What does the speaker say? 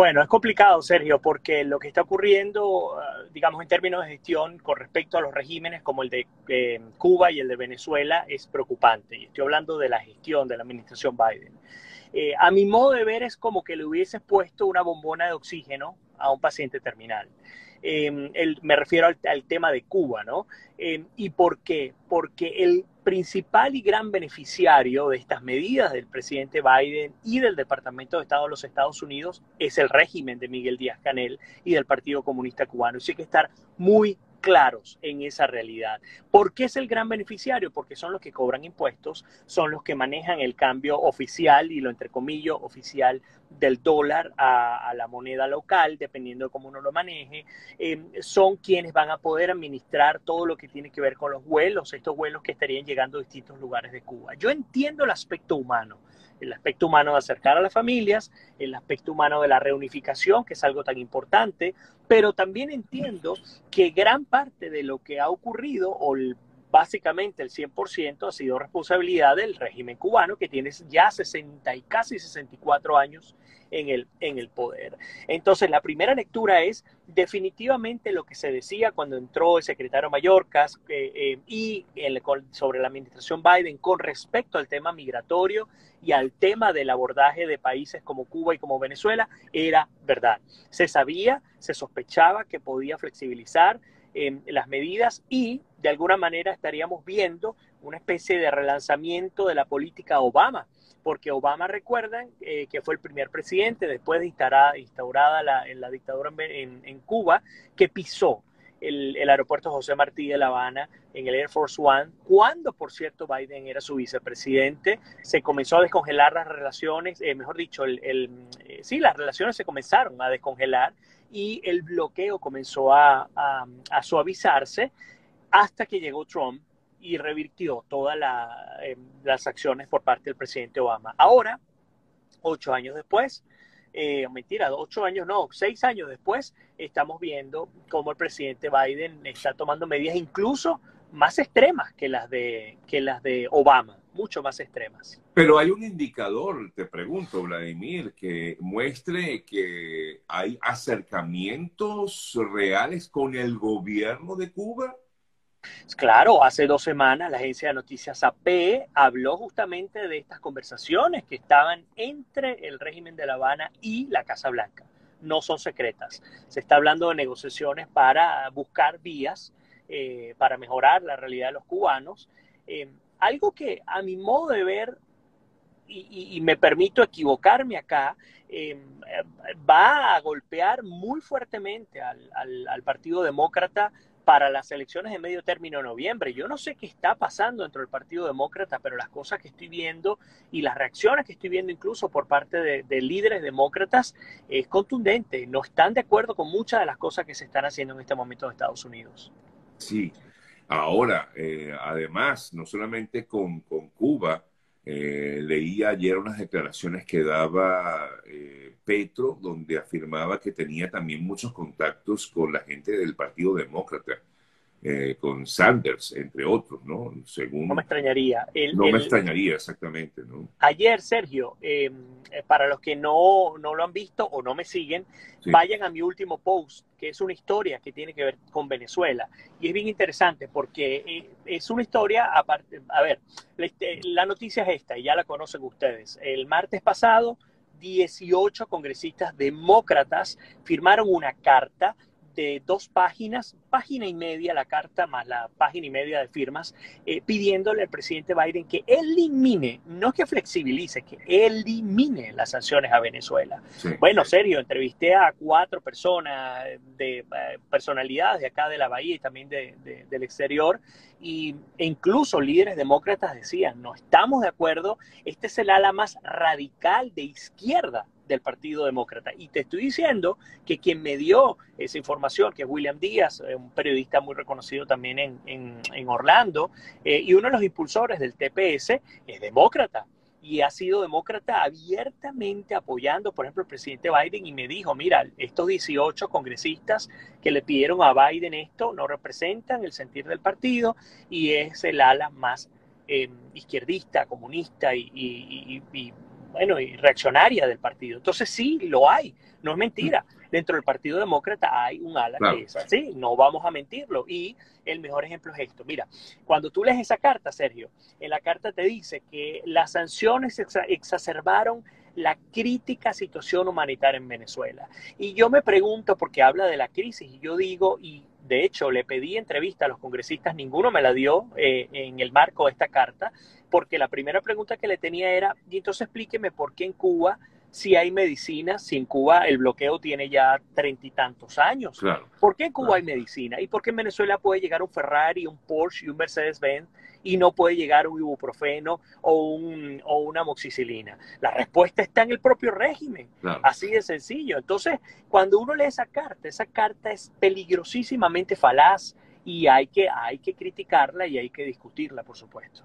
Bueno, es complicado, Sergio, porque lo que está ocurriendo, ah, digamos, en términos de gestión con respecto a los regímenes como el de eh, Cuba y el de Venezuela es preocupante. Y estoy hablando de la gestión de la administración Biden. Eh, a mi modo de ver es como que le hubieses puesto una bombona de oxígeno a un paciente terminal. Em, me refiero al, tema de Cuba, ¿no? Em, ¿Y por qué? Porque el principal y gran beneficiario de estas medidas del presidente Biden y del Departamento de Estado de los Estados Unidos es el régimen de Miguel Díaz Canel y del Partido Comunista Cubano. Y hay que estar muy claros en esa realidad. ¿Por qué es el gran beneficiario? Porque son los que cobran impuestos, son los que manejan el cambio oficial y lo entre comillas oficial del dólar a, la moneda local, dependiendo de cómo uno lo maneje, eh, son quienes van a poder administrar todo lo que tiene que ver con los vuelos, estos vuelos que estarían llegando a distintos lugares de Cuba. Yo entiendo el aspecto humano, el aspecto humano de acercar a las familias, el aspecto humano de la reunificación, que es algo tan importante, pero también entiendo que gran parte de lo que ha ocurrido, o básicamente el 100%, ha sido responsabilidad del régimen cubano, que tiene ya 60 y casi 64 años en el, en el poder. Entonces, la primera lectura es definitivamente lo que se decía cuando entró el secretario Mallorcas eh, y sobre la administración Biden con respecto al tema migratorio y al tema del abordaje de países como Cuba y como Venezuela, era verdad. Se sabía, se sospechaba que podía flexibilizar las medidas y de alguna manera estaríamos viendo una especie de relanzamiento de la política Obama porque Obama, recuerdan, eh, que fue el primer presidente después de instaurada, la, dictadura en, Cuba, que pisó el, aeropuerto José Martí de La Habana en el Air Force One, cuando, por cierto, Biden era su vicepresidente, se comenzó a descongelar las relaciones, eh, mejor dicho, el, el, eh, sí, las relaciones se comenzaron a descongelar y el bloqueo comenzó a, suavizarse hasta que llegó Trump y revirtió todas eh, las acciones por parte del presidente Obama. Ahora, ocho años después, eh, mentira, ocho años no, seis años después, estamos viendo cómo el presidente Biden está tomando medidas incluso más extremas que las de, que las de Obama, mucho más extremas. Pero hay un indicador, te pregunto, Vladimir, que muestre que hay acercamientos reales con el gobierno de Cuba. Claro, hace dos semanas la agencia de noticias AP habló justamente de estas conversaciones que estaban entre el régimen de La Habana y la Casa Blanca. No son secretas. Se está hablando de negociaciones para buscar vías eh, para mejorar la realidad de los cubanos. Eh, algo que a mi modo de ver, y, me permito equivocarme acá, eh, va a golpear muy fuertemente al Partido Demócrata para las elecciones de medio término de noviembre. Yo no sé qué está pasando dentro del Partido Demócrata, pero las cosas que estoy viendo y las reacciones que estoy viendo incluso por parte de, líderes demócratas es contundente. No están de acuerdo con muchas de las cosas que se están haciendo en este momento en Estados Unidos. Sí, ahora, eh, además, no solamente con, con Cuba, eh, leí ayer unas declaraciones que daba eh, Petro, donde afirmaba que tenía también muchos contactos con la gente del Partido Demócrata. Eh, con Sanders, entre otros, ¿no? Según, no me extrañaría. no me extrañaría, exactamente, ¿no? Ayer, Sergio, em, eh, para los que no, no, lo han visto o no me siguen, vayan a mi último post, que es una historia que tiene que ver con Venezuela. Y es bien interesante porque eh, es una historia, aparte, a ver, la noticia es esta, y ya la conocen ustedes. El martes pasado, 18 congresistas demócratas firmaron una carta de dos páginas, página y media la carta más la página y media de firmas, eh, pidiéndole al presidente Biden que elimine, no que flexibilice, que elimine las sanciones a Venezuela. Bueno, serio, entrevisté a cuatro personas de eh, personalidades de acá de la Bahía y también de, del exterior, y, e incluso líderes demócratas decían, no estamos de acuerdo, este es el ala más radical de izquierda del Partido Demócrata. Y te estoy diciendo que quien me dio esa información, que es William Díaz, eh, un periodista muy reconocido también en, Orlando, eh, y uno de los impulsores del TPS, es demócrata. Y ha sido demócrata abiertamente apoyando, por ejemplo, al presidente Biden y me dijo, mira, estos 18 congresistas que le pidieron a Biden esto no representan el sentir del partido y es el ala más eh, izquierdista, comunista y bueno, y reaccionaria del partido. Entonces sí, lo hay, no es mentira. Dentro del Partido Demócrata hay un ala que es así, no vamos a mentirlo. Y el mejor ejemplo es esto. Mira, cuando tú lees esa carta, Sergio, en la carta te dice que las sanciones exacerbaron la crítica situación humanitaria en Venezuela. Y yo me pregunto, porque habla de la crisis, y yo digo, y de hecho le pedí entrevista a los congresistas, ninguno me la dio eh, en el marco de esta carta, porque la primera pregunta que le tenía era, y entonces explíqueme por qué en Cuba si hay medicina, si en Cuba el bloqueo tiene ya treinta y tantos años. ¿Por qué en Cuba hay medicina? ¿Y por qué en Venezuela puede llegar un Ferrari, un Porsche y un Mercedes-Benz y no puede llegar un ibuprofeno o, un, o una moxicilina? La respuesta está en el propio régimen. Así de sencillo. Entonces, cuando uno lee esa carta, esa carta es peligrosísimamente falaz y hay que, hay que criticarla y hay que discutirla, por supuesto.